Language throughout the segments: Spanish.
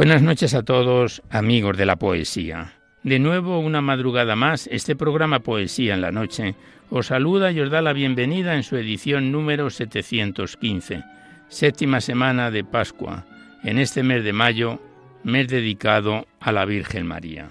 Buenas noches a todos, amigos de la poesía. De nuevo, una madrugada más, este programa Poesía en la Noche os saluda y os da la bienvenida en su edición número 715, séptima semana de Pascua, en este mes de mayo, mes dedicado a la Virgen María.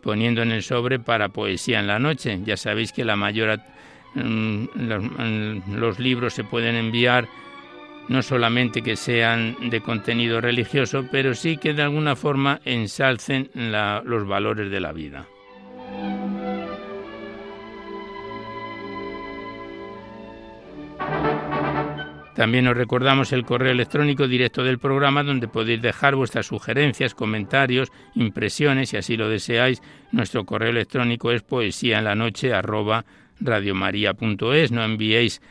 poniendo en el sobre para poesía en la noche. Ya sabéis que la mayor mm, mm, los, libros se pueden enviar no solamente que sean de contenido religioso, pero sí que de alguna forma ensalcen los valores de la vida. También os recordamos el correo electrónico directo del programa donde podéis dejar vuestras sugerencias, comentarios, impresiones, si así lo deseáis. Nuestro correo electrónico es poesía en la noche No enviéis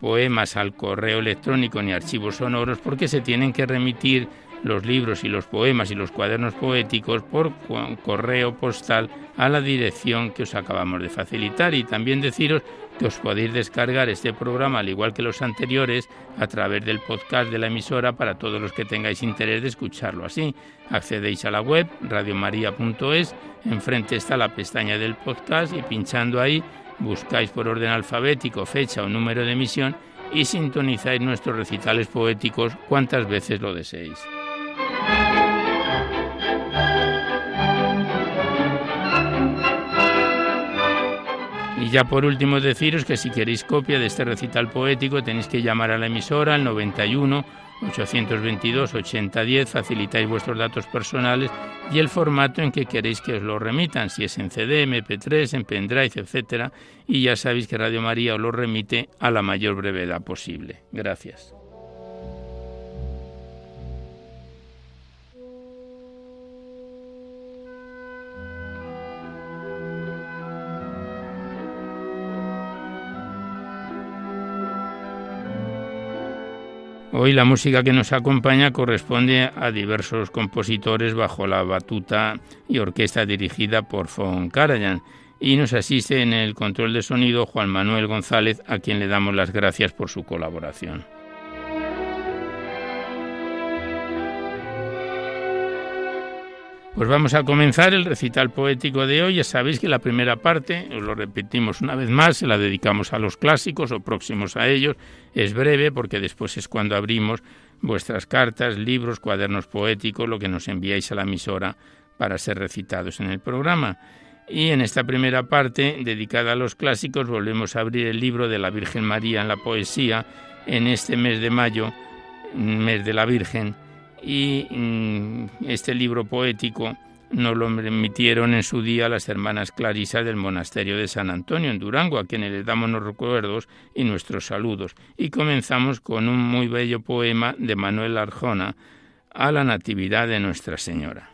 poemas al correo electrónico ni archivos sonoros porque se tienen que remitir los libros y los poemas y los cuadernos poéticos por correo postal a la dirección que os acabamos de facilitar y también deciros os podéis descargar este programa, al igual que los anteriores, a través del podcast de la emisora para todos los que tengáis interés de escucharlo así. Accedéis a la web radiomaria.es, enfrente está la pestaña del podcast y pinchando ahí buscáis por orden alfabético fecha o número de emisión y sintonizáis nuestros recitales poéticos cuantas veces lo deseéis. Ya por último deciros que si queréis copia de este recital poético tenéis que llamar a la emisora al 91 822 8010, facilitáis vuestros datos personales y el formato en que queréis que os lo remitan, si es en CD, MP3, en pendrive, etcétera, y ya sabéis que Radio María os lo remite a la mayor brevedad posible. Gracias. Hoy la música que nos acompaña corresponde a diversos compositores bajo la batuta y orquesta dirigida por Von Karajan y nos asiste en el control de sonido Juan Manuel González, a quien le damos las gracias por su colaboración. Pues vamos a comenzar el recital poético de hoy. Ya sabéis que la primera parte, os lo repetimos una vez más, se la dedicamos a los clásicos o próximos a ellos. Es breve porque después es cuando abrimos vuestras cartas, libros, cuadernos poéticos, lo que nos enviáis a la emisora para ser recitados en el programa. Y en esta primera parte, dedicada a los clásicos, volvemos a abrir el libro de la Virgen María en la poesía en este mes de mayo, mes de la Virgen. Y mm, este libro poético nos lo permitieron en su día las hermanas Clarisa del monasterio de San Antonio en Durango, a quienes les damos los recuerdos y nuestros saludos. Y comenzamos con un muy bello poema de Manuel Arjona a la Natividad de Nuestra Señora.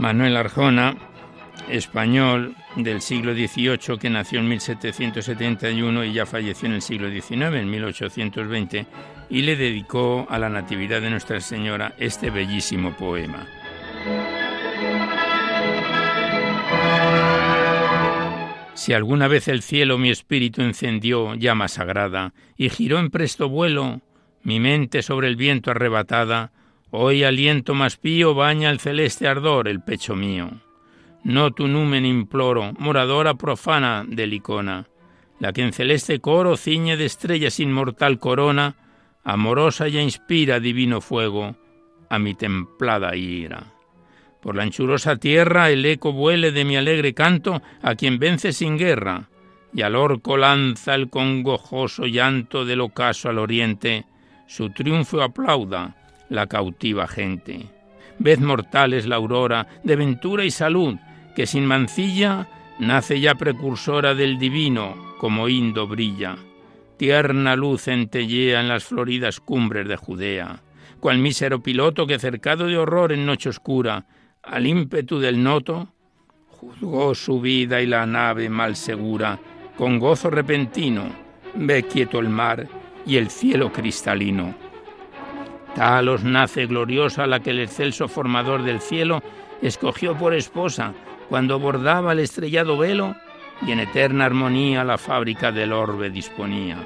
Manuel Arjona, español del siglo XVIII que nació en 1771 y ya falleció en el siglo XIX, en 1820, y le dedicó a la Natividad de Nuestra Señora este bellísimo poema. Si alguna vez el cielo mi espíritu encendió llama sagrada y giró en presto vuelo, mi mente sobre el viento arrebatada, Hoy aliento más pío baña el celeste ardor el pecho mío. No tu numen imploro, moradora profana del icona, la que en celeste coro ciñe de estrellas inmortal corona, amorosa ya inspira divino fuego a mi templada ira. Por la anchurosa tierra el eco vuele de mi alegre canto a quien vence sin guerra, y al orco lanza el congojoso llanto del ocaso al oriente, su triunfo aplauda la cautiva gente. Ved mortales la aurora de ventura y salud, que sin mancilla nace ya precursora del divino, como Indo brilla. Tierna luz centellea en las floridas cumbres de Judea, cual mísero piloto que cercado de horror en noche oscura, al ímpetu del noto, juzgó su vida y la nave mal segura, con gozo repentino, ve quieto el mar y el cielo cristalino Talos nace gloriosa la que el excelso formador del cielo escogió por esposa cuando bordaba el estrellado velo y en eterna armonía la fábrica del orbe disponía.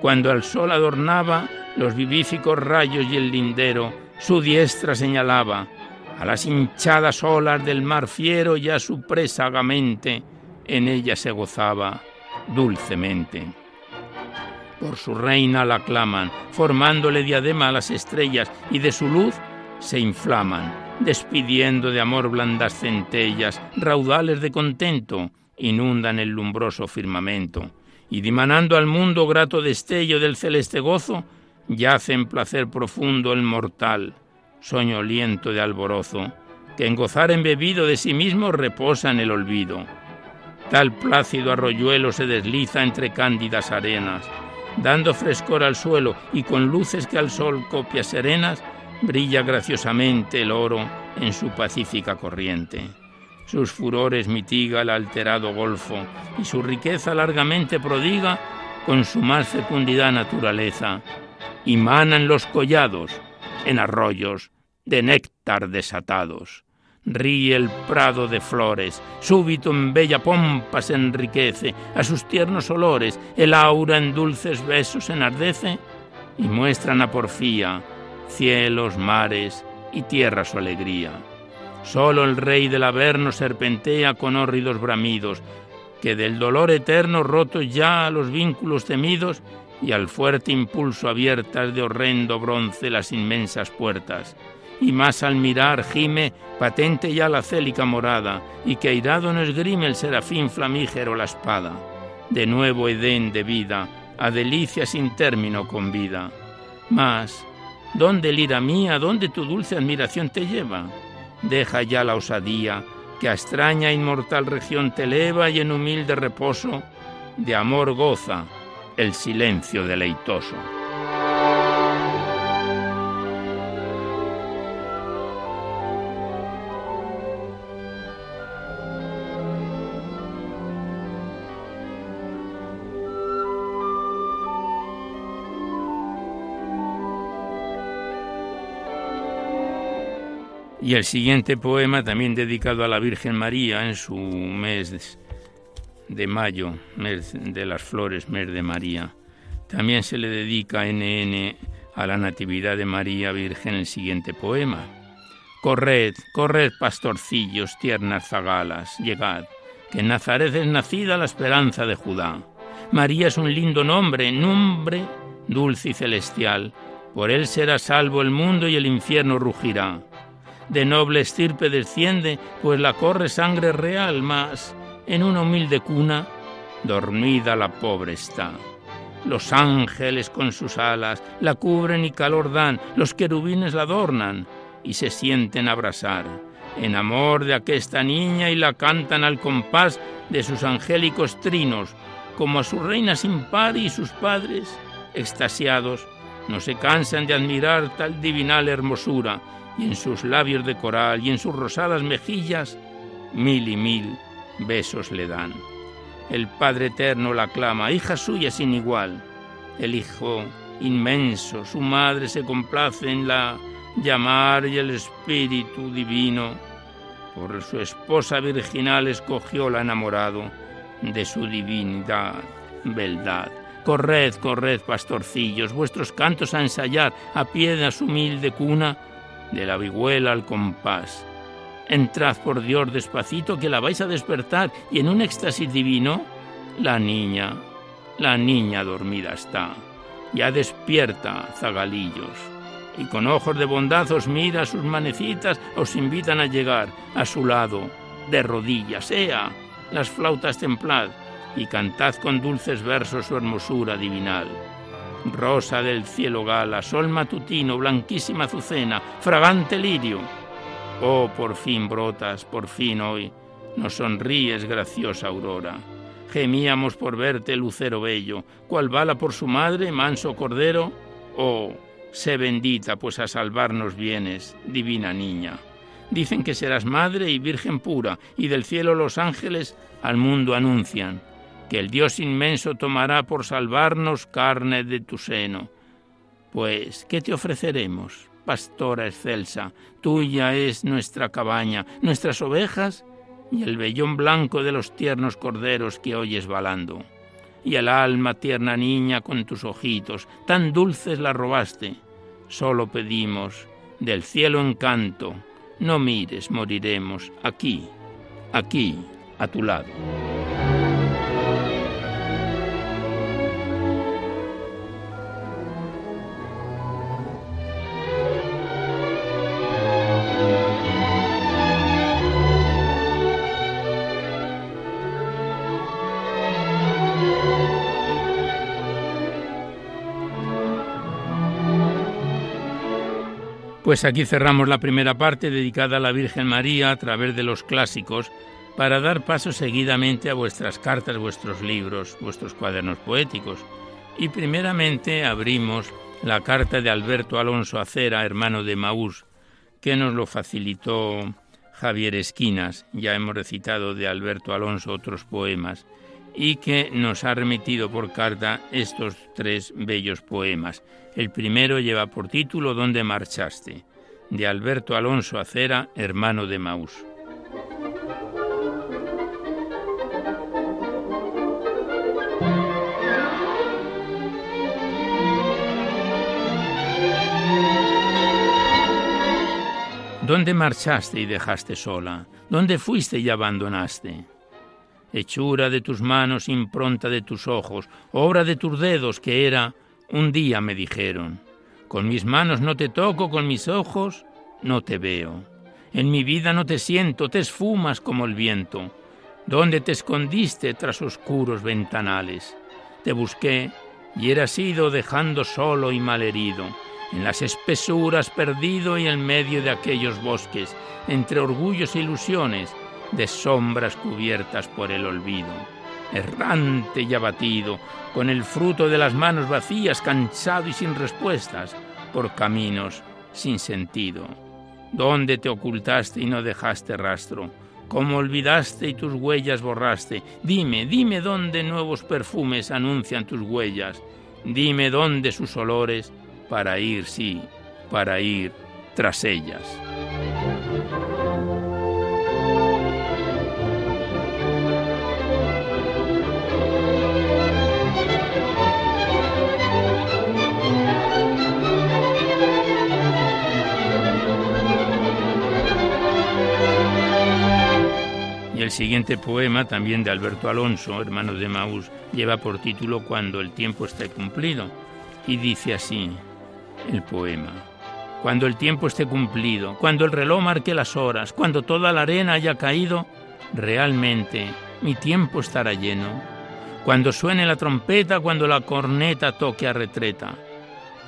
Cuando el sol adornaba los vivíficos rayos y el lindero, su diestra señalaba a las hinchadas olas del mar fiero y a su presa agamente, en ella se gozaba dulcemente por su reina la claman, formándole diadema a las estrellas y de su luz se inflaman, despidiendo de amor blandas centellas, raudales de contento inundan el lumbroso firmamento, y dimanando al mundo grato destello del celeste gozo, yace en placer profundo el mortal, soñoliento de alborozo, que en gozar embebido de sí mismo reposa en el olvido. Tal plácido arroyuelo se desliza entre cándidas arenas, dando frescor al suelo y con luces que al sol copia serenas, brilla graciosamente el oro en su pacífica corriente. Sus furores mitiga el alterado golfo y su riqueza largamente prodiga con su más fecundidad naturaleza. Y manan los collados en arroyos de néctar desatados ríe el prado de flores, súbito en bella pompa se enriquece, a sus tiernos olores el aura en dulces besos enardece, y muestran a porfía cielos, mares y tierra su alegría. Solo el rey del Averno serpentea con hórridos bramidos, que del dolor eterno rotos ya a los vínculos temidos y al fuerte impulso abiertas de horrendo bronce las inmensas puertas y más al mirar gime patente ya la célica morada, y que airado no esgrime el serafín flamígero la espada. De nuevo Edén de vida, a delicia sin término con vida. Mas, ¿dónde lira mía, dónde tu dulce admiración te lleva? Deja ya la osadía, que a extraña inmortal región te eleva y en humilde reposo de amor goza el silencio deleitoso. Y el siguiente poema, también dedicado a la Virgen María en su mes de mayo, mes de las flores, mes de María. También se le dedica NN a la Natividad de María Virgen el siguiente poema. Corred, corred, pastorcillos, tiernas zagalas, llegad, que en Nazaret es nacida la esperanza de Judá. María es un lindo nombre, nombre dulce y celestial. Por él será salvo el mundo y el infierno rugirá. De noble estirpe desciende, pues la corre sangre real, mas en una humilde cuna, dormida la pobre está. Los ángeles con sus alas la cubren y calor dan, los querubines la adornan y se sienten abrazar, en amor de aquesta niña y la cantan al compás de sus angélicos trinos, como a su reina sin par y sus padres, extasiados, no se cansan de admirar tal divinal hermosura, y en sus labios de coral y en sus rosadas mejillas, mil y mil besos le dan. El Padre Eterno la clama, hija suya sin igual. El Hijo inmenso, su madre se complace en la llamar y el Espíritu Divino, por su esposa virginal escogió la enamorado de su divinidad, beldad. Corred, corred, pastorcillos, vuestros cantos a ensayar a pie humilde cuna, de la vihuela al compás. Entrad por Dios despacito que la vais a despertar y en un éxtasis divino, la niña, la niña dormida está. Ya despierta, zagalillos, y con ojos de bondad os mira sus manecitas, os invitan a llegar a su lado, de rodillas, sea, las flautas templad, y cantad con dulces versos su hermosura divinal. Rosa del cielo gala, sol matutino, blanquísima azucena, fragante lirio, Oh, por fin brotas, por fin hoy, nos sonríes, graciosa aurora. Gemíamos por verte, lucero bello, cual bala por su madre, manso cordero. Oh, sé bendita, pues a salvarnos vienes, divina niña. Dicen que serás madre y virgen pura, y del cielo los ángeles al mundo anuncian que el Dios inmenso tomará por salvarnos carne de tu seno. Pues, ¿qué te ofreceremos? pastora excelsa, tuya es nuestra cabaña, nuestras ovejas y el vellón blanco de los tiernos corderos que oyes balando. Y el alma tierna niña con tus ojitos, tan dulces la robaste. Solo pedimos, del cielo encanto, no mires, moriremos, aquí, aquí, a tu lado. Pues aquí cerramos la primera parte dedicada a la Virgen María a través de los clásicos para dar paso seguidamente a vuestras cartas, vuestros libros, vuestros cuadernos poéticos. Y primeramente abrimos la carta de Alberto Alonso Acera, hermano de Maús, que nos lo facilitó Javier Esquinas. Ya hemos recitado de Alberto Alonso otros poemas y que nos ha remitido por carta estos tres bellos poemas. El primero lleva por título ¿Dónde marchaste? de Alberto Alonso Acera, hermano de Maús. ¿Dónde marchaste y dejaste sola? ¿Dónde fuiste y abandonaste? Hechura de tus manos, impronta de tus ojos, obra de tus dedos que era, un día me dijeron, con mis manos no te toco, con mis ojos no te veo. En mi vida no te siento, te esfumas como el viento. ¿Dónde te escondiste tras oscuros ventanales? Te busqué y eras ido dejando solo y malherido, en las espesuras perdido y en medio de aquellos bosques, entre orgullos e ilusiones, de sombras cubiertas por el olvido, errante y abatido, con el fruto de las manos vacías, cansado y sin respuestas, por caminos sin sentido. ¿Dónde te ocultaste y no dejaste rastro? ¿Cómo olvidaste y tus huellas borraste? Dime, dime dónde nuevos perfumes anuncian tus huellas. Dime dónde sus olores para ir, sí, para ir tras ellas. Siguiente poema, también de Alberto Alonso, hermano de Maús, lleva por título Cuando el tiempo esté cumplido y dice así el poema. Cuando el tiempo esté cumplido, cuando el reloj marque las horas, cuando toda la arena haya caído, realmente mi tiempo estará lleno. Cuando suene la trompeta, cuando la corneta toque a retreta,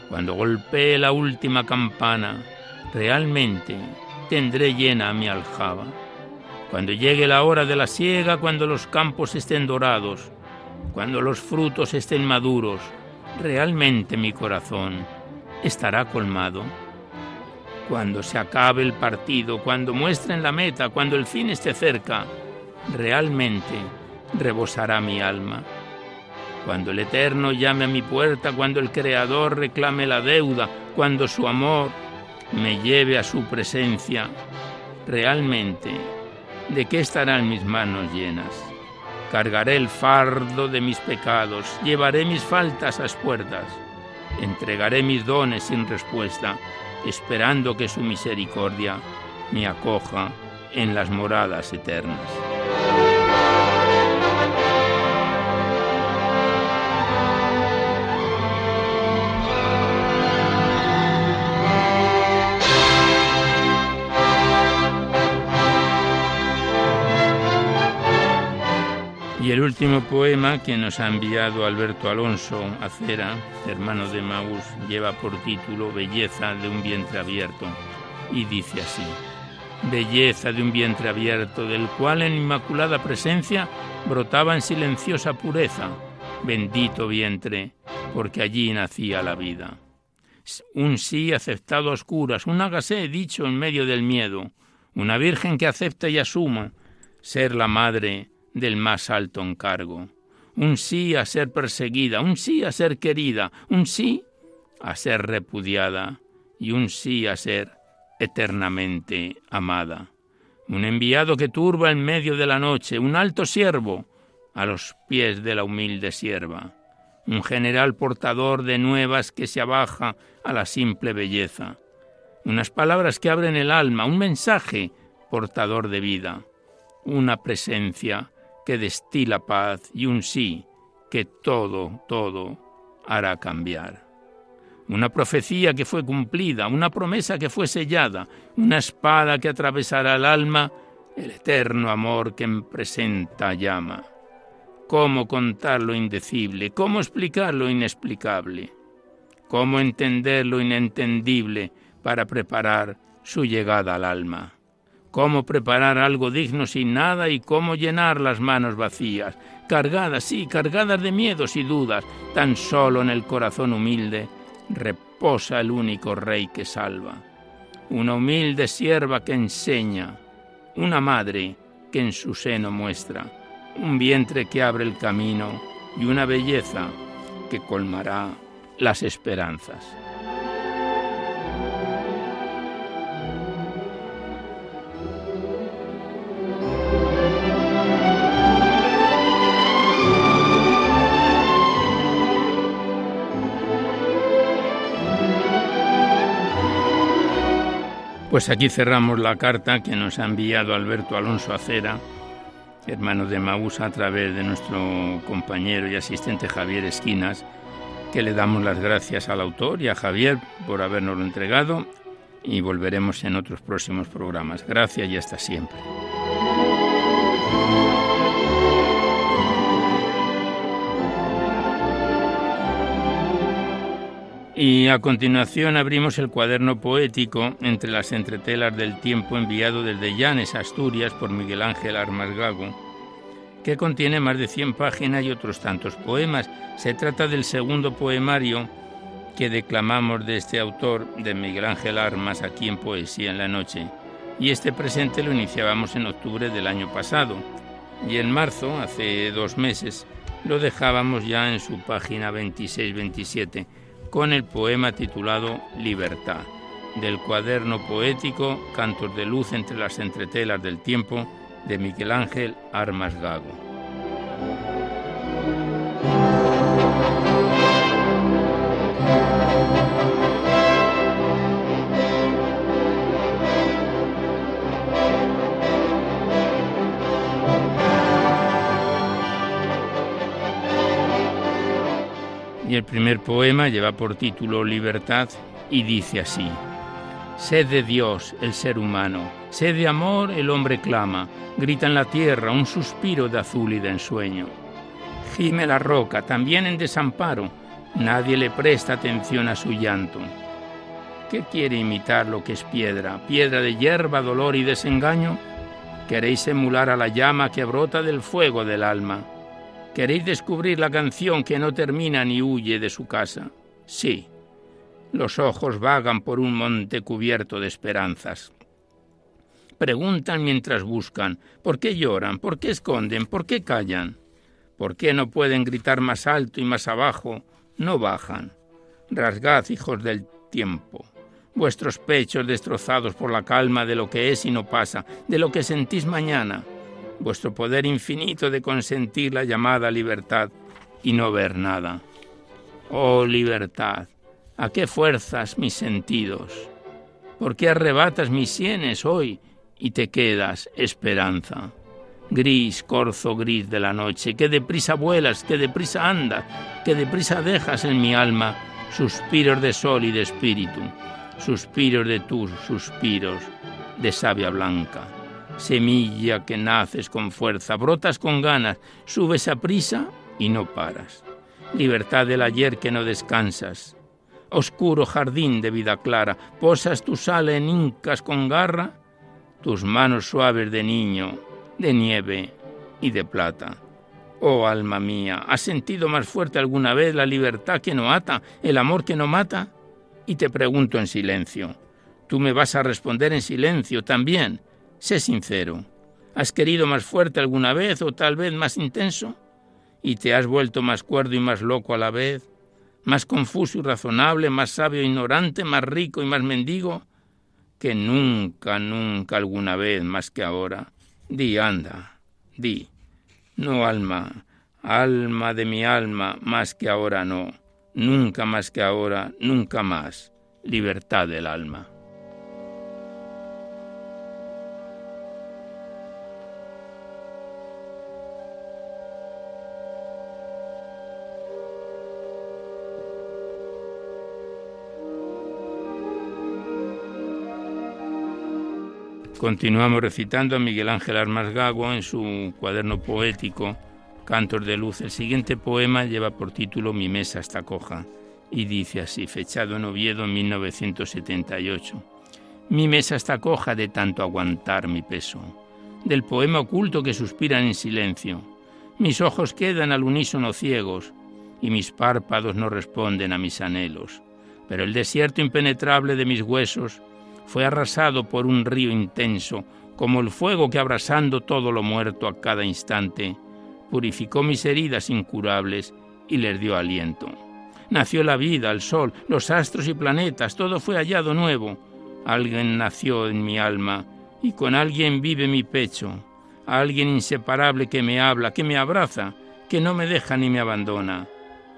cuando golpee la última campana, realmente tendré llena mi aljaba. Cuando llegue la hora de la siega, cuando los campos estén dorados, cuando los frutos estén maduros, realmente mi corazón estará colmado. Cuando se acabe el partido, cuando muestren la meta, cuando el fin esté cerca, realmente rebosará mi alma. Cuando el Eterno llame a mi puerta, cuando el Creador reclame la deuda, cuando su amor me lleve a su presencia, realmente ¿de qué estarán mis manos llenas? Cargaré el fardo de mis pecados, llevaré mis faltas a puertas, entregaré mis dones sin respuesta, esperando que su misericordia me acoja en las moradas eternas. Último poema que nos ha enviado Alberto Alonso Acera, hermano de Maús, lleva por título Belleza de un vientre abierto y dice así. Belleza de un vientre abierto, del cual en inmaculada presencia brotaba en silenciosa pureza. Bendito vientre, porque allí nacía la vida. Un sí aceptado a oscuras, un hágase dicho en medio del miedo, una virgen que acepta y asuma ser la madre del más alto encargo. Un sí a ser perseguida, un sí a ser querida, un sí a ser repudiada y un sí a ser eternamente amada. Un enviado que turba en medio de la noche, un alto siervo a los pies de la humilde sierva, un general portador de nuevas que se abaja a la simple belleza, unas palabras que abren el alma, un mensaje portador de vida, una presencia que destila paz y un sí que todo, todo hará cambiar. Una profecía que fue cumplida, una promesa que fue sellada, una espada que atravesará el alma, el eterno amor que en presenta llama. ¿Cómo contar lo indecible? ¿Cómo explicar lo inexplicable? ¿Cómo entender lo inentendible para preparar su llegada al alma? Cómo preparar algo digno sin nada y cómo llenar las manos vacías, cargadas, sí, cargadas de miedos y dudas, tan solo en el corazón humilde reposa el único Rey que salva. Una humilde sierva que enseña, una madre que en su seno muestra, un vientre que abre el camino y una belleza que colmará las esperanzas. Pues aquí cerramos la carta que nos ha enviado Alberto Alonso Acera, hermano de Maús, a través de nuestro compañero y asistente Javier Esquinas, que le damos las gracias al autor y a Javier por habernoslo entregado y volveremos en otros próximos programas. Gracias y hasta siempre. Y a continuación abrimos el cuaderno poético entre las entretelas del tiempo enviado desde Llanes, Asturias, por Miguel Ángel Armas Gago, que contiene más de 100 páginas y otros tantos poemas. Se trata del segundo poemario que declamamos de este autor, de Miguel Ángel Armas, aquí en Poesía en la Noche. Y este presente lo iniciábamos en octubre del año pasado. Y en marzo, hace dos meses, lo dejábamos ya en su página 26-27 con el poema titulado Libertad, del cuaderno poético Cantos de luz entre las entretelas del tiempo de Miguel Ángel Armas Gago. Y el primer poema lleva por título Libertad y dice así. Sed de Dios el ser humano, sed de amor el hombre clama, grita en la tierra un suspiro de azul y de ensueño. Gime la roca, también en desamparo, nadie le presta atención a su llanto. ¿Qué quiere imitar lo que es piedra? ¿Piedra de hierba, dolor y desengaño? ¿Queréis emular a la llama que brota del fuego del alma? ¿Queréis descubrir la canción que no termina ni huye de su casa? Sí. Los ojos vagan por un monte cubierto de esperanzas. Preguntan mientras buscan, ¿por qué lloran? ¿Por qué esconden? ¿Por qué callan? ¿Por qué no pueden gritar más alto y más abajo? No bajan. Rasgad, hijos del tiempo, vuestros pechos destrozados por la calma de lo que es y no pasa, de lo que sentís mañana vuestro poder infinito de consentir la llamada libertad y no ver nada. Oh libertad, ¿a qué fuerzas mis sentidos? ¿Por qué arrebatas mis sienes hoy y te quedas esperanza? Gris, corzo gris de la noche, que deprisa vuelas, que deprisa andas, que deprisa dejas en mi alma suspiros de sol y de espíritu, suspiros de tus suspiros de savia blanca semilla que naces con fuerza, brotas con ganas, subes a prisa y no paras. Libertad del ayer que no descansas. Oscuro jardín de vida clara, posas tu sal en incas con garra, tus manos suaves de niño, de nieve y de plata. Oh alma mía, ¿has sentido más fuerte alguna vez la libertad que no ata, el amor que no mata? Y te pregunto en silencio. Tú me vas a responder en silencio también. Sé sincero. ¿Has querido más fuerte alguna vez o tal vez más intenso? ¿Y te has vuelto más cuerdo y más loco a la vez? ¿Más confuso y razonable, más sabio e ignorante, más rico y más mendigo? Que nunca, nunca alguna vez más que ahora. Di, anda, di. No, alma, alma de mi alma, más que ahora no. Nunca más que ahora, nunca más. Libertad del alma. Continuamos recitando a Miguel Ángel Armas Gago en su cuaderno poético Cantos de Luz. El siguiente poema lleva por título Mi mesa está coja y dice así, fechado en Oviedo en 1978. Mi mesa está coja de tanto aguantar mi peso, del poema oculto que suspiran en silencio. Mis ojos quedan al unísono ciegos y mis párpados no responden a mis anhelos. Pero el desierto impenetrable de mis huesos fue arrasado por un río intenso, como el fuego que abrasando todo lo muerto a cada instante, purificó mis heridas incurables y les dio aliento. Nació la vida, el sol, los astros y planetas, todo fue hallado nuevo. Alguien nació en mi alma y con alguien vive mi pecho, alguien inseparable que me habla, que me abraza, que no me deja ni me abandona,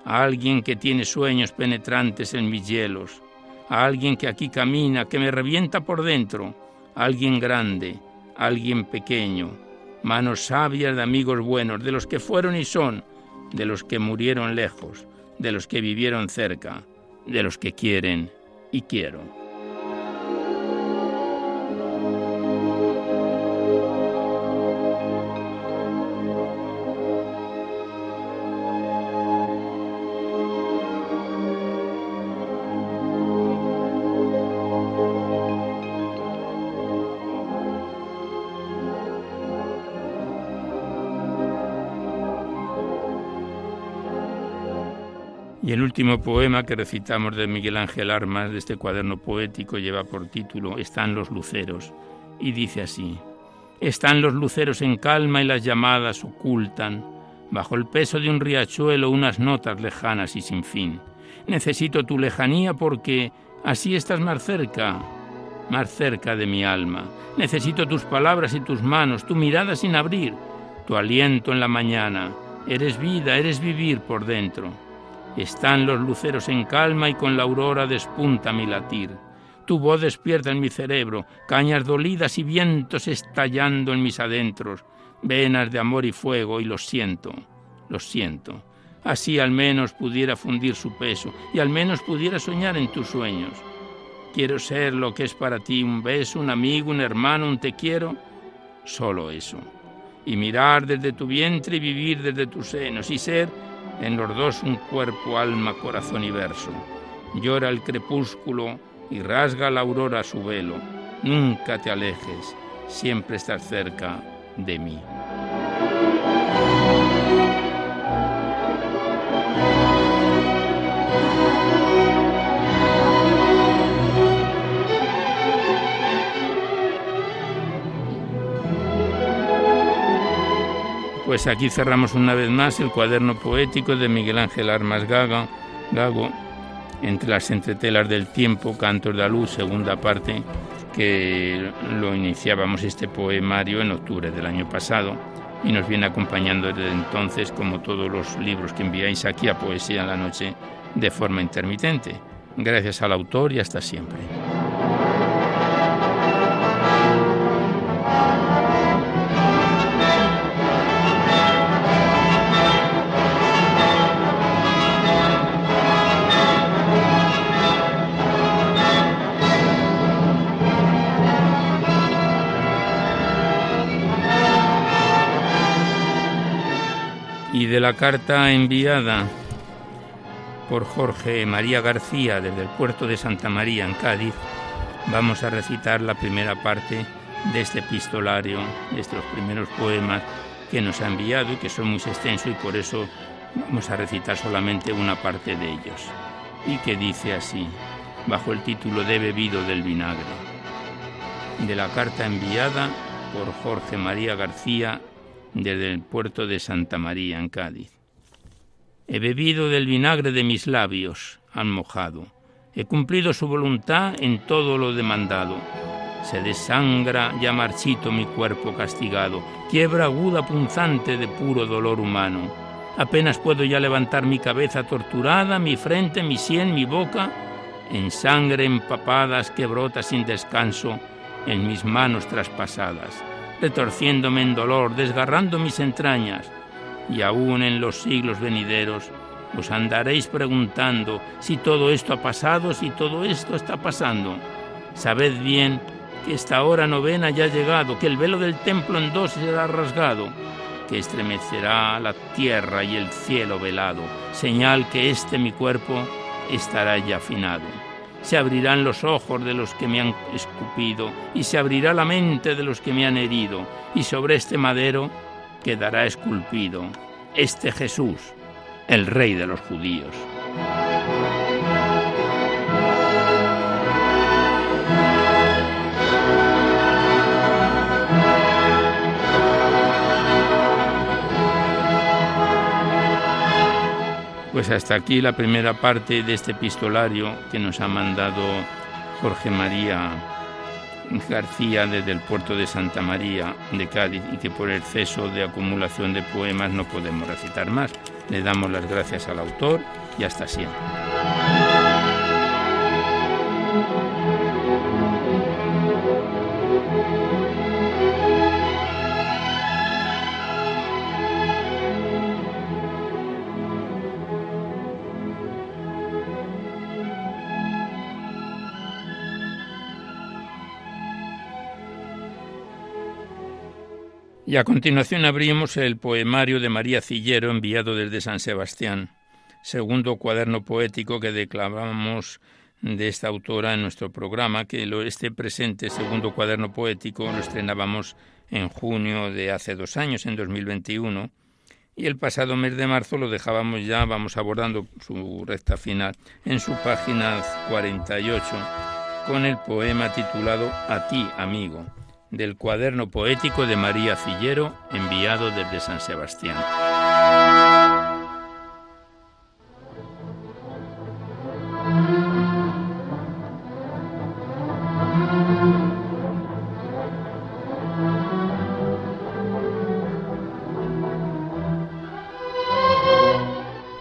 alguien que tiene sueños penetrantes en mis hielos, a alguien que aquí camina, que me revienta por dentro, alguien grande, alguien pequeño, manos sabias de amigos buenos, de los que fueron y son, de los que murieron lejos, de los que vivieron cerca, de los que quieren y quiero. Último poema que recitamos de Miguel Ángel Armas, de este cuaderno poético, lleva por título Están los luceros, y dice así, Están los luceros en calma y las llamadas ocultan, bajo el peso de un riachuelo, unas notas lejanas y sin fin. Necesito tu lejanía porque así estás más cerca, más cerca de mi alma. Necesito tus palabras y tus manos, tu mirada sin abrir, tu aliento en la mañana. Eres vida, eres vivir por dentro. Están los luceros en calma y con la aurora despunta mi latir. Tu voz despierta en mi cerebro, cañas dolidas y vientos estallando en mis adentros, venas de amor y fuego, y lo siento, lo siento. Así al menos pudiera fundir su peso y al menos pudiera soñar en tus sueños. Quiero ser lo que es para ti un beso, un amigo, un hermano, un te quiero. Solo eso. Y mirar desde tu vientre y vivir desde tus senos y ser en los dos un cuerpo, alma, corazón y verso. Llora el crepúsculo y rasga la aurora su velo. Nunca te alejes, siempre estás cerca de mí. Pues aquí cerramos una vez más el cuaderno poético de Miguel Ángel Armas Gago, entre las entretelas del tiempo, Cantos de la Luz, segunda parte, que lo iniciábamos este poemario en octubre del año pasado y nos viene acompañando desde entonces, como todos los libros que enviáis aquí a Poesía en la Noche, de forma intermitente. Gracias al autor y hasta siempre. La carta enviada por Jorge María García desde el puerto de Santa María en Cádiz, vamos a recitar la primera parte de este epistolario, de estos primeros poemas que nos ha enviado y que son muy extensos y por eso vamos a recitar solamente una parte de ellos. Y que dice así, bajo el título de Bebido del Vinagre, de la carta enviada por Jorge María García desde el puerto de Santa María en Cádiz. He bebido del vinagre de mis labios, han mojado. He cumplido su voluntad en todo lo demandado. Se desangra ya marchito mi cuerpo castigado, quiebra aguda punzante de puro dolor humano. Apenas puedo ya levantar mi cabeza torturada, mi frente, mi sien, mi boca, en sangre empapadas que brota sin descanso en mis manos traspasadas retorciéndome en dolor, desgarrando mis entrañas, y aún en los siglos venideros os andaréis preguntando si todo esto ha pasado, si todo esto está pasando. Sabed bien que esta hora novena ya ha llegado, que el velo del templo en dos será rasgado, que estremecerá la tierra y el cielo velado, señal que este mi cuerpo estará ya afinado se abrirán los ojos de los que me han escupido, y se abrirá la mente de los que me han herido, y sobre este madero quedará esculpido este Jesús, el Rey de los judíos. Pues hasta aquí la primera parte de este epistolario que nos ha mandado Jorge María García desde el puerto de Santa María de Cádiz y que por exceso de acumulación de poemas no podemos recitar más. Le damos las gracias al autor y hasta siempre. Y a continuación abrimos el poemario de María Cillero enviado desde San Sebastián, segundo cuaderno poético que declamamos de esta autora en nuestro programa, que este presente segundo cuaderno poético lo estrenábamos en junio de hace dos años, en 2021, y el pasado mes de marzo lo dejábamos ya, vamos abordando su recta final, en su página 48, con el poema titulado A ti, amigo del cuaderno poético de María Cillero, enviado desde San Sebastián.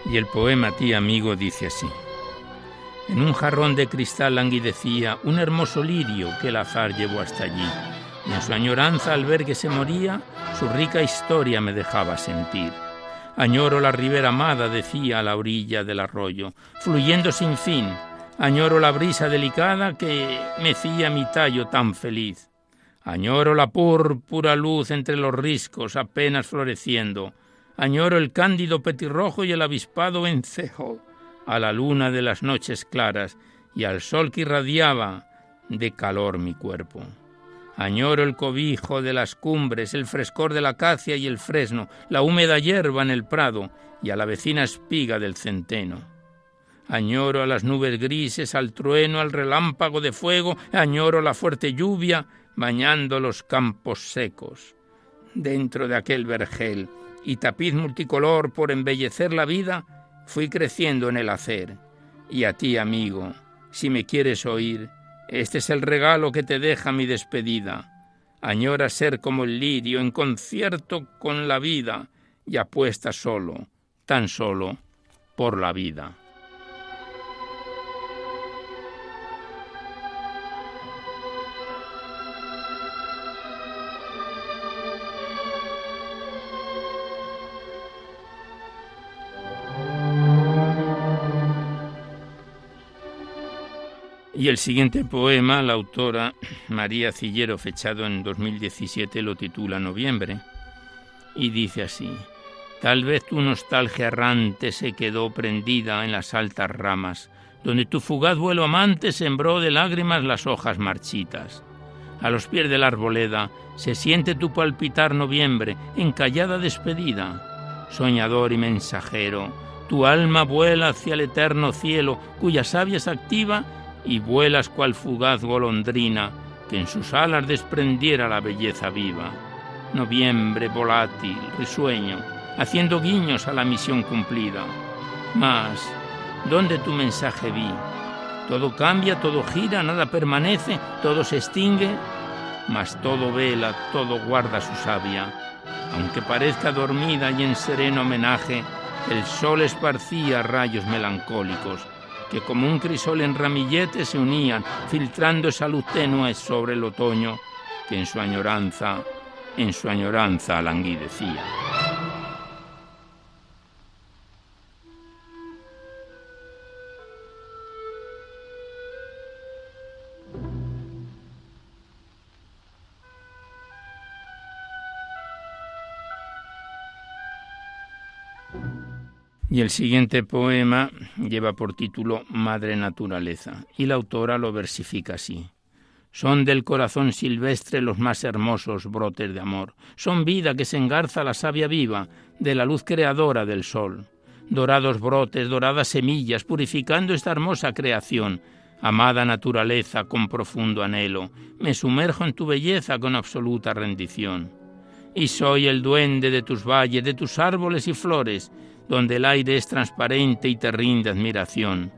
Y el poema Ti amigo dice así. En un jarrón de cristal languidecía un hermoso lirio que el azar llevó hasta allí en su añoranza al ver que se moría, su rica historia me dejaba sentir. Añoro la ribera amada, decía a la orilla del arroyo, fluyendo sin fin. Añoro la brisa delicada que mecía mi tallo tan feliz. Añoro la púrpura luz entre los riscos apenas floreciendo. Añoro el cándido petirrojo y el avispado vencejo, a la luna de las noches claras y al sol que irradiaba de calor mi cuerpo. Añoro el cobijo de las cumbres, el frescor de la acacia y el fresno, la húmeda hierba en el prado y a la vecina espiga del centeno. Añoro a las nubes grises, al trueno, al relámpago de fuego, añoro la fuerte lluvia bañando los campos secos. Dentro de aquel vergel y tapiz multicolor por embellecer la vida, fui creciendo en el hacer. Y a ti, amigo, si me quieres oír, este es el regalo que te deja mi despedida. Añora ser como el lirio en concierto con la vida y apuesta solo, tan solo, por la vida. Y el siguiente poema, la autora María Cillero, fechado en 2017, lo titula Noviembre. Y dice así, Tal vez tu nostalgia errante se quedó prendida en las altas ramas, donde tu fugaz vuelo amante sembró de lágrimas las hojas marchitas. A los pies de la arboleda se siente tu palpitar noviembre, en callada despedida. Soñador y mensajero, tu alma vuela hacia el eterno cielo, cuya savia es activa y vuelas cual fugaz golondrina que en sus alas desprendiera la belleza viva. Noviembre volátil, risueño, haciendo guiños a la misión cumplida. Mas, ¿dónde tu mensaje vi? Todo cambia, todo gira, nada permanece, todo se extingue, mas todo vela, todo guarda su savia. Aunque parezca dormida y en sereno homenaje, el sol esparcía rayos melancólicos que como un crisol en ramilletes se unían, filtrando esa luz tenue sobre el otoño que en su añoranza, en su añoranza languidecía. Y el siguiente poema lleva por título Madre Naturaleza, y la autora lo versifica así. Son del corazón silvestre los más hermosos brotes de amor, son vida que se engarza la savia viva de la luz creadora del sol. Dorados brotes, doradas semillas, purificando esta hermosa creación. Amada naturaleza, con profundo anhelo, me sumerjo en tu belleza con absoluta rendición. Y soy el duende de tus valles, de tus árboles y flores, donde el aire es transparente y te rinde admiración,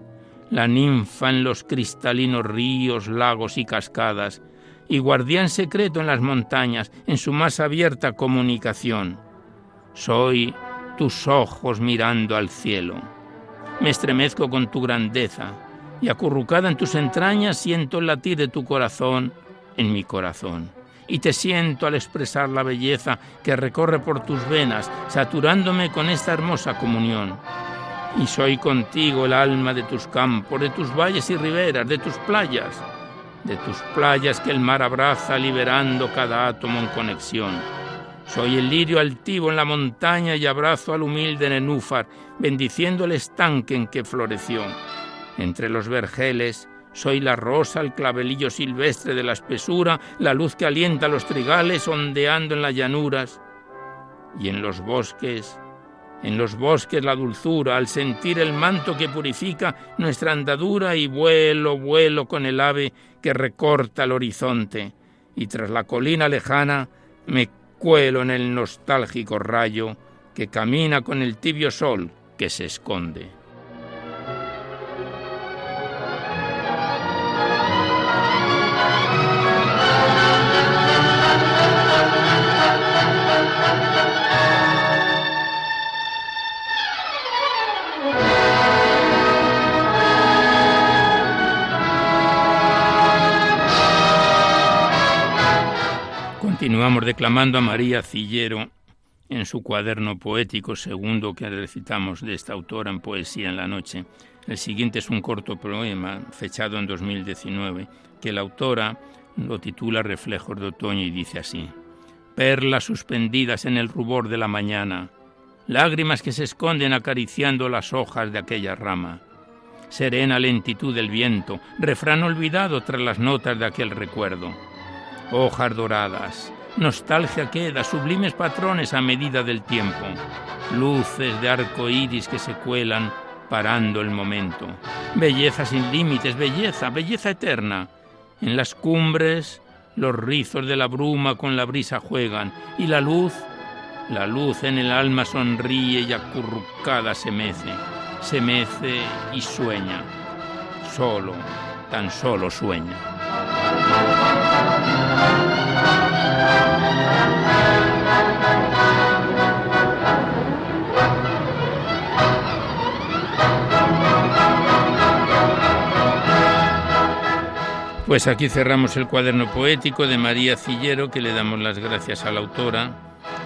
la ninfa en los cristalinos ríos, lagos y cascadas, y guardián secreto en las montañas, en su más abierta comunicación. Soy tus ojos mirando al cielo. Me estremezco con tu grandeza, y acurrucada en tus entrañas siento el latir de tu corazón en mi corazón y te siento al expresar la belleza que recorre por tus venas, saturándome con esta hermosa comunión. Y soy contigo el alma de tus campos, de tus valles y riberas, de tus playas, de tus playas que el mar abraza liberando cada átomo en conexión. Soy el lirio altivo en la montaña y abrazo al humilde nenúfar, bendiciendo el estanque en que floreció. Entre los vergeles soy la rosa, el clavelillo silvestre de la espesura, la luz que alienta los trigales ondeando en las llanuras. Y en los bosques, en los bosques la dulzura, al sentir el manto que purifica nuestra andadura y vuelo, vuelo con el ave que recorta el horizonte. Y tras la colina lejana me cuelo en el nostálgico rayo que camina con el tibio sol que se esconde. Continuamos declamando a María Cillero en su cuaderno poético segundo que recitamos de esta autora en Poesía en la Noche. El siguiente es un corto poema fechado en 2019 que la autora lo titula Reflejos de Otoño y dice así. Perlas suspendidas en el rubor de la mañana, lágrimas que se esconden acariciando las hojas de aquella rama. Serena lentitud del viento, refrán olvidado tras las notas de aquel recuerdo. Hojas doradas, nostalgia queda, sublimes patrones a medida del tiempo, luces de arco iris que se cuelan parando el momento. Belleza sin límites, belleza, belleza eterna. En las cumbres los rizos de la bruma con la brisa juegan y la luz, la luz en el alma sonríe y acurrucada se mece, se mece y sueña, solo, tan solo sueña. Pues aquí cerramos el cuaderno poético de María Cillero, que le damos las gracias a la autora,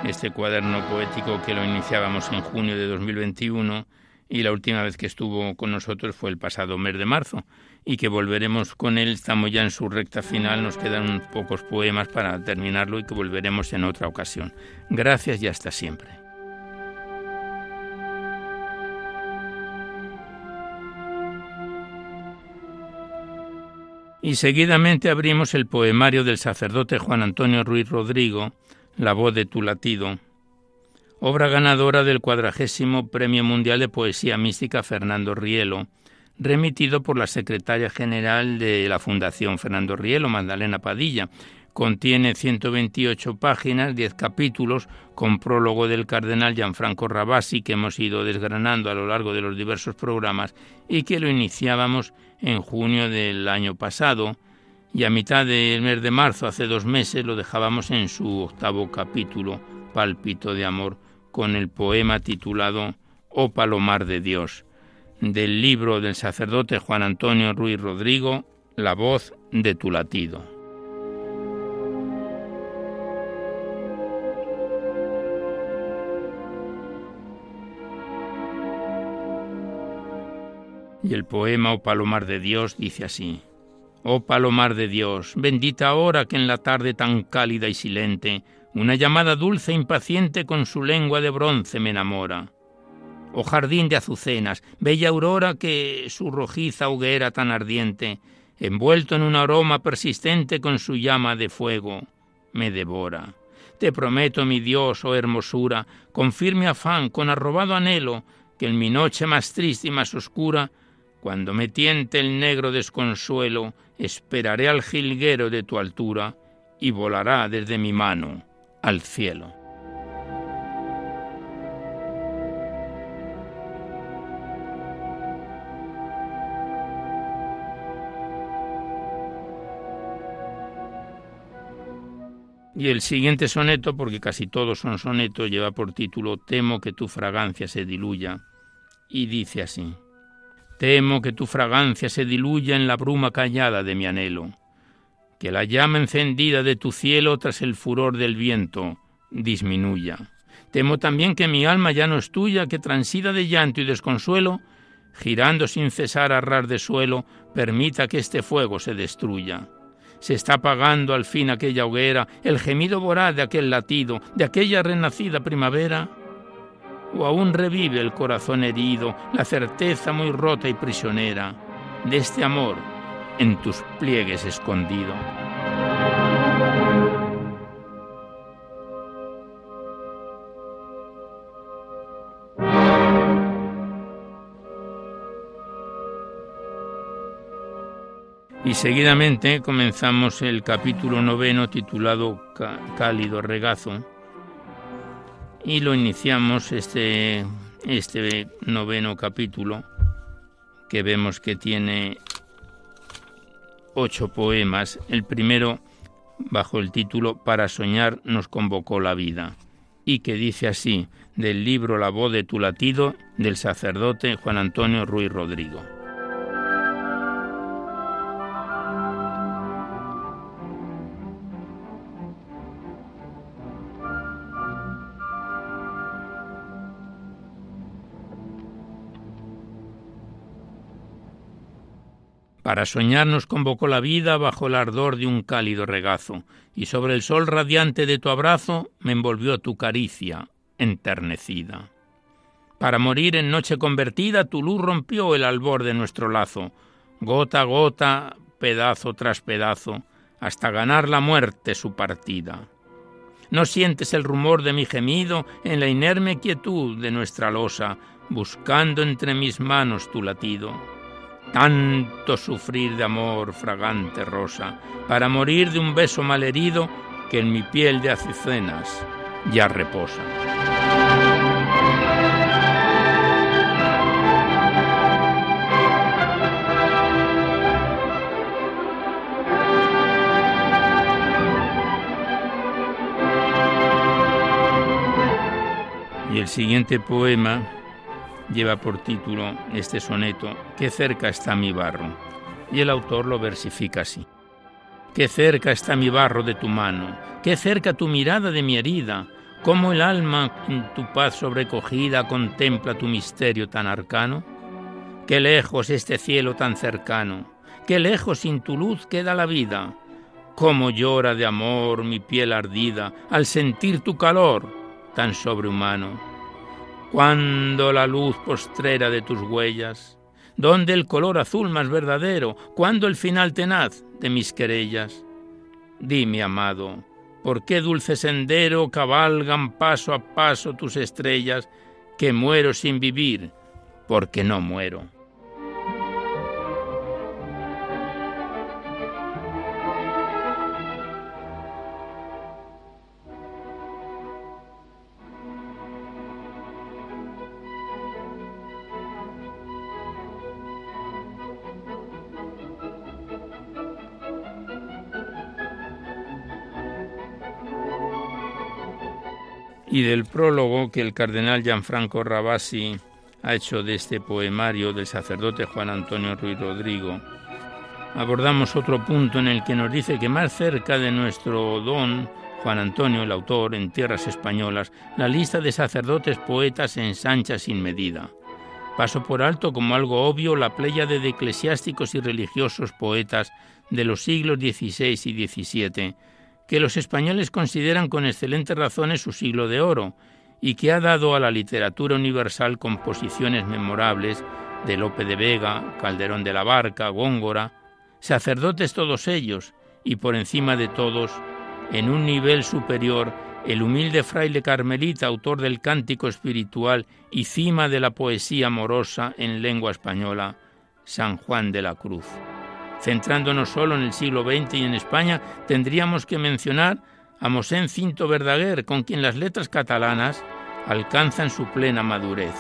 este cuaderno poético que lo iniciábamos en junio de 2021 y la última vez que estuvo con nosotros fue el pasado mes de marzo y que volveremos con él, estamos ya en su recta final, nos quedan pocos poemas para terminarlo y que volveremos en otra ocasión. Gracias y hasta siempre. Y seguidamente abrimos el poemario del sacerdote Juan Antonio Ruiz Rodrigo, La voz de tu latido, obra ganadora del cuadragésimo Premio Mundial de Poesía Mística Fernando Rielo, remitido por la secretaria general de la Fundación Fernando Rielo, Magdalena Padilla. Contiene 128 páginas, 10 capítulos, con prólogo del cardenal Gianfranco Rabasi, que hemos ido desgranando a lo largo de los diversos programas y que lo iniciábamos en junio del año pasado. Y a mitad del mes de marzo, hace dos meses, lo dejábamos en su octavo capítulo, Pálpito de Amor, con el poema titulado Oh Palomar de Dios, del libro del sacerdote Juan Antonio Ruiz Rodrigo, La voz de tu latido. Y el poema Oh Palomar de Dios dice así. Oh Palomar de Dios, bendita hora que en la tarde tan cálida y silente una llamada dulce e impaciente con su lengua de bronce me enamora. Oh jardín de azucenas, bella aurora que su rojiza hoguera tan ardiente, envuelto en un aroma persistente con su llama de fuego, me devora. Te prometo, mi Dios, oh hermosura, con firme afán, con arrobado anhelo, que en mi noche más triste y más oscura, cuando me tiente el negro desconsuelo, esperaré al jilguero de tu altura y volará desde mi mano al cielo. Y el siguiente soneto, porque casi todos son sonetos, lleva por título Temo que tu fragancia se diluya. Y dice así, Temo que tu fragancia se diluya en la bruma callada de mi anhelo que la llama encendida de tu cielo tras el furor del viento disminuya. Temo también que mi alma ya no es tuya, que transida de llanto y desconsuelo, girando sin cesar a ras de suelo, permita que este fuego se destruya. Se está apagando al fin aquella hoguera, el gemido voraz de aquel latido, de aquella renacida primavera. O aún revive el corazón herido, la certeza muy rota y prisionera de este amor en tus pliegues escondido. Y seguidamente comenzamos el capítulo noveno titulado Cálido Regazo y lo iniciamos este, este noveno capítulo que vemos que tiene ocho poemas. El primero, bajo el título Para soñar nos convocó la vida, y que dice así, del libro La voz de tu latido, del sacerdote Juan Antonio Ruiz Rodrigo. Para soñar nos convocó la vida bajo el ardor de un cálido regazo, y sobre el sol radiante de tu abrazo me envolvió tu caricia enternecida. Para morir en noche convertida, tu luz rompió el albor de nuestro lazo, gota a gota, pedazo tras pedazo, hasta ganar la muerte su partida. No sientes el rumor de mi gemido en la inerme quietud de nuestra losa, buscando entre mis manos tu latido. Tanto sufrir de amor, fragante rosa, para morir de un beso malherido que en mi piel de azucenas ya reposa. Y el siguiente poema lleva por título este soneto, Qué cerca está mi barro. Y el autor lo versifica así. Qué cerca está mi barro de tu mano, qué cerca tu mirada de mi herida, cómo el alma en tu paz sobrecogida contempla tu misterio tan arcano. Qué lejos este cielo tan cercano, qué lejos sin tu luz queda la vida. Cómo llora de amor mi piel ardida al sentir tu calor tan sobrehumano. Cuando la luz postrera de tus huellas, donde el color azul más verdadero, cuando el final tenaz de mis querellas. Dime, amado, ¿por qué dulce sendero cabalgan paso a paso tus estrellas, que muero sin vivir, porque no muero? Y del prólogo que el cardenal Gianfranco Rabasi ha hecho de este poemario del sacerdote Juan Antonio Ruiz Rodrigo, abordamos otro punto en el que nos dice que más cerca de nuestro don, Juan Antonio, el autor, en tierras españolas, la lista de sacerdotes poetas se ensancha sin medida. Paso por alto como algo obvio la playa de eclesiásticos y religiosos poetas de los siglos XVI y XVII, que los españoles consideran con excelentes razones su siglo de oro y que ha dado a la literatura universal composiciones memorables de Lope de Vega, Calderón de la Barca, Góngora, sacerdotes todos ellos, y por encima de todos, en un nivel superior, el humilde fraile carmelita, autor del cántico espiritual y cima de la poesía amorosa en lengua española, San Juan de la Cruz. Centrándonos solo en el siglo XX y en España, tendríamos que mencionar a Mosén Cinto Verdaguer, con quien las letras catalanas alcanzan su plena madurez.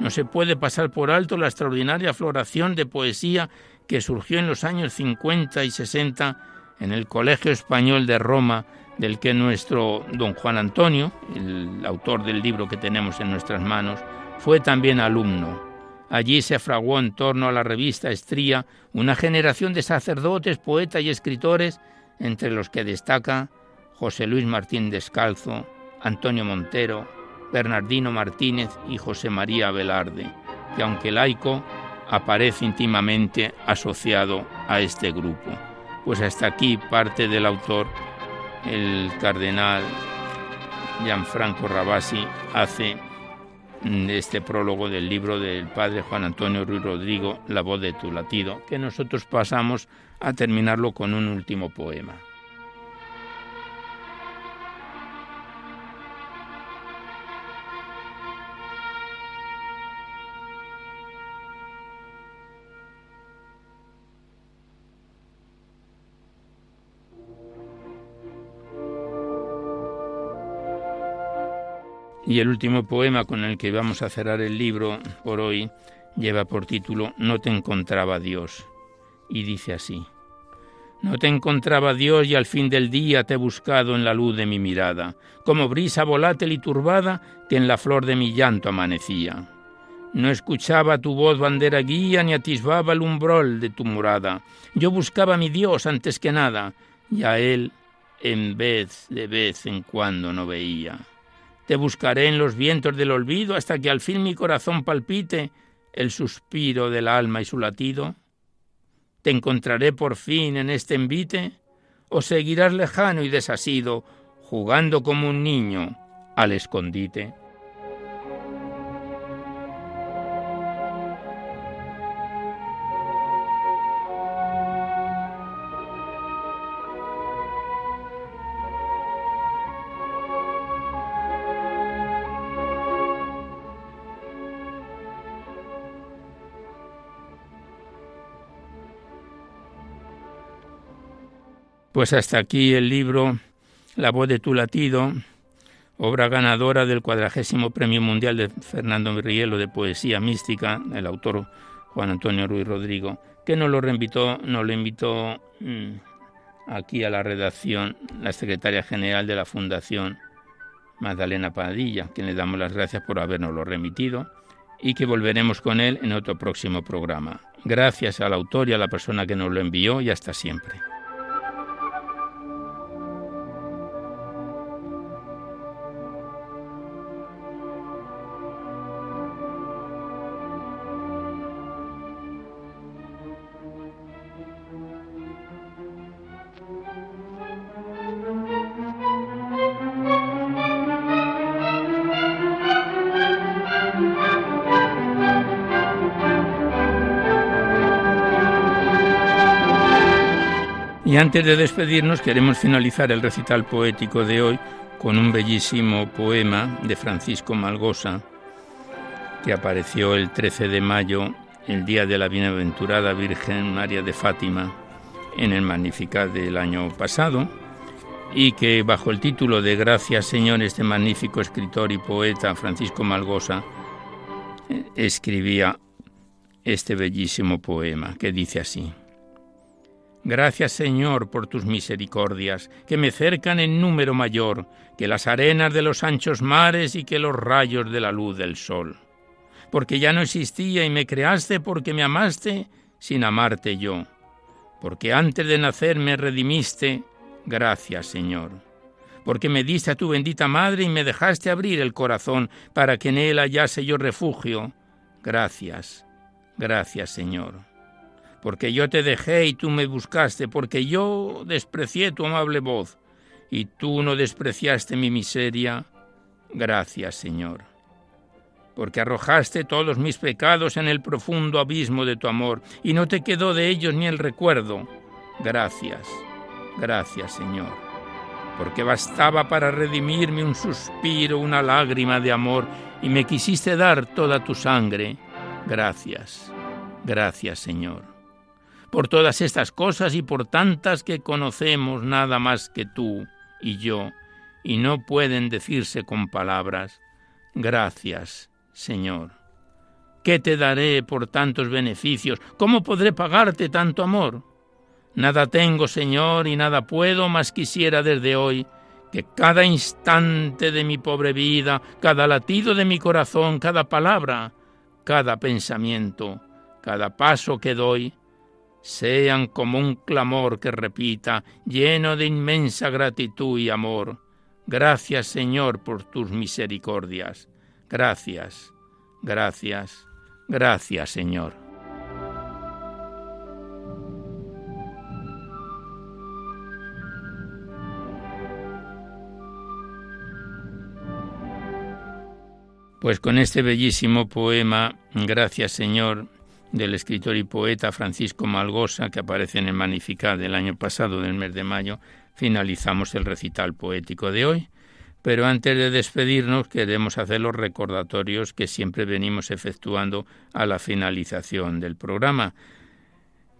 No se puede pasar por alto la extraordinaria floración de poesía que surgió en los años 50 y 60 en el Colegio Español de Roma, del que nuestro don Juan Antonio, el autor del libro que tenemos en nuestras manos, fue también alumno. Allí se fraguó en torno a la revista Estría una generación de sacerdotes, poetas y escritores, entre los que destaca José Luis Martín Descalzo, Antonio Montero, Bernardino Martínez y José María Velarde, que aunque laico, aparece íntimamente asociado a este grupo. Pues hasta aquí parte del autor, el cardenal Gianfranco Rabasi, hace este prólogo del libro del padre Juan Antonio Ruiz Rodrigo, La voz de tu latido, que nosotros pasamos a terminarlo con un último poema. Y el último poema con el que vamos a cerrar el libro por hoy lleva por título No te encontraba Dios. Y dice así. No te encontraba Dios y al fin del día te he buscado en la luz de mi mirada, como brisa volátil y turbada que en la flor de mi llanto amanecía. No escuchaba tu voz bandera guía ni atisbaba el umbrol de tu morada. Yo buscaba a mi Dios antes que nada y a Él en vez de vez en cuando no veía. Te buscaré en los vientos del olvido hasta que al fin mi corazón palpite el suspiro del alma y su latido. ¿Te encontraré por fin en este envite? ¿O seguirás lejano y desasido, jugando como un niño al escondite? Pues hasta aquí el libro La voz de tu latido, obra ganadora del cuadragésimo Premio Mundial de Fernando Rielo de Poesía Mística, el autor Juan Antonio Ruiz Rodrigo, que nos lo reinvitó, nos lo invitó mm, aquí a la redacción la secretaria general de la Fundación Magdalena Padilla, quien le damos las gracias por habernos lo remitido y que volveremos con él en otro próximo programa. Gracias al autor y a la persona que nos lo envió y hasta siempre. Y antes de despedirnos queremos finalizar el recital poético de hoy con un bellísimo poema de Francisco Malgosa que apareció el 13 de mayo, el día de la bienaventurada Virgen María de Fátima, en el Magnificat del año pasado, y que bajo el título de Gracias Señor, este magnífico escritor y poeta Francisco Malgosa eh, escribía este bellísimo poema que dice así. Gracias Señor por tus misericordias, que me cercan en número mayor que las arenas de los anchos mares y que los rayos de la luz del sol. Porque ya no existía y me creaste porque me amaste sin amarte yo. Porque antes de nacer me redimiste, gracias Señor. Porque me diste a tu bendita madre y me dejaste abrir el corazón para que en él hallase yo refugio, gracias, gracias Señor porque yo te dejé y tú me buscaste, porque yo desprecié tu amable voz y tú no despreciaste mi miseria. Gracias, Señor. Porque arrojaste todos mis pecados en el profundo abismo de tu amor y no te quedó de ellos ni el recuerdo. Gracias, gracias, Señor. Porque bastaba para redimirme un suspiro, una lágrima de amor y me quisiste dar toda tu sangre. Gracias, gracias, Señor por todas estas cosas y por tantas que conocemos nada más que tú y yo, y no pueden decirse con palabras. Gracias, Señor. ¿Qué te daré por tantos beneficios? ¿Cómo podré pagarte tanto amor? Nada tengo, Señor, y nada puedo, más quisiera desde hoy que cada instante de mi pobre vida, cada latido de mi corazón, cada palabra, cada pensamiento, cada paso que doy, sean como un clamor que repita, lleno de inmensa gratitud y amor. Gracias Señor por tus misericordias. Gracias, gracias, gracias Señor. Pues con este bellísimo poema, Gracias Señor, del escritor y poeta Francisco Malgosa, que aparece en el Magnificat del año pasado, del mes de mayo, finalizamos el recital poético de hoy. Pero antes de despedirnos, queremos hacer los recordatorios que siempre venimos efectuando a la finalización del programa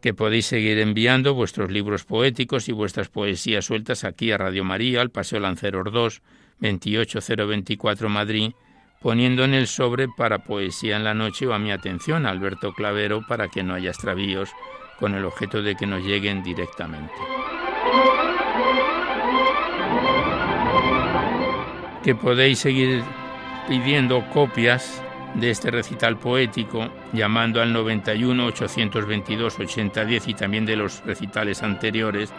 que podéis seguir enviando vuestros libros poéticos y vuestras poesías sueltas aquí a Radio María, al Paseo Lanceros 2, 28024 Madrid, poniendo en el sobre para Poesía en la Noche o a mi atención, Alberto Clavero, para que no haya extravíos, con el objeto de que nos lleguen directamente. Que podéis seguir pidiendo copias de este recital poético llamando al 91 822 8010 y también de los recitales anteriores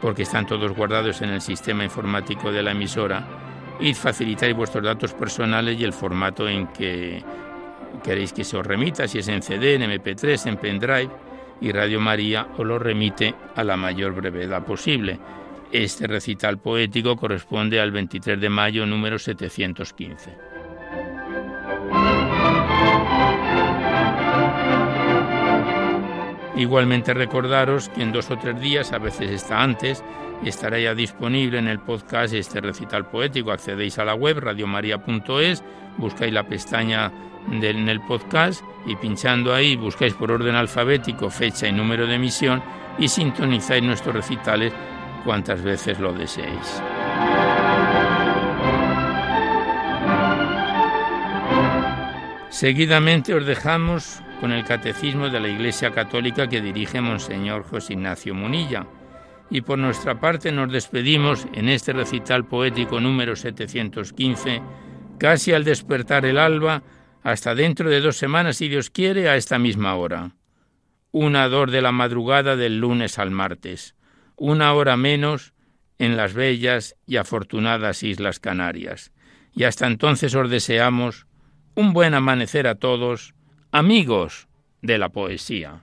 porque están todos guardados en el sistema informático de la emisora y facilitáis vuestros datos personales y el formato en que queréis que se os remita, si es en CD, en MP3, en pendrive, y Radio María os lo remite a la mayor brevedad posible. Este recital poético corresponde al 23 de mayo número 715. Igualmente recordaros que en dos o tres días, a veces está antes, estará ya disponible en el podcast este recital poético. Accedéis a la web radiomaria.es, buscáis la pestaña en el podcast y pinchando ahí buscáis por orden alfabético fecha y número de emisión y sintonizáis nuestros recitales cuantas veces lo deseéis. Seguidamente os dejamos con el Catecismo de la Iglesia Católica que dirige Monseñor José Ignacio Munilla. Y por nuestra parte nos despedimos en este recital poético número 715, casi al despertar el alba, hasta dentro de dos semanas, si Dios quiere, a esta misma hora. Una dor de la madrugada del lunes al martes, una hora menos en las bellas y afortunadas Islas Canarias. Y hasta entonces os deseamos un buen amanecer a todos, amigos de la poesía.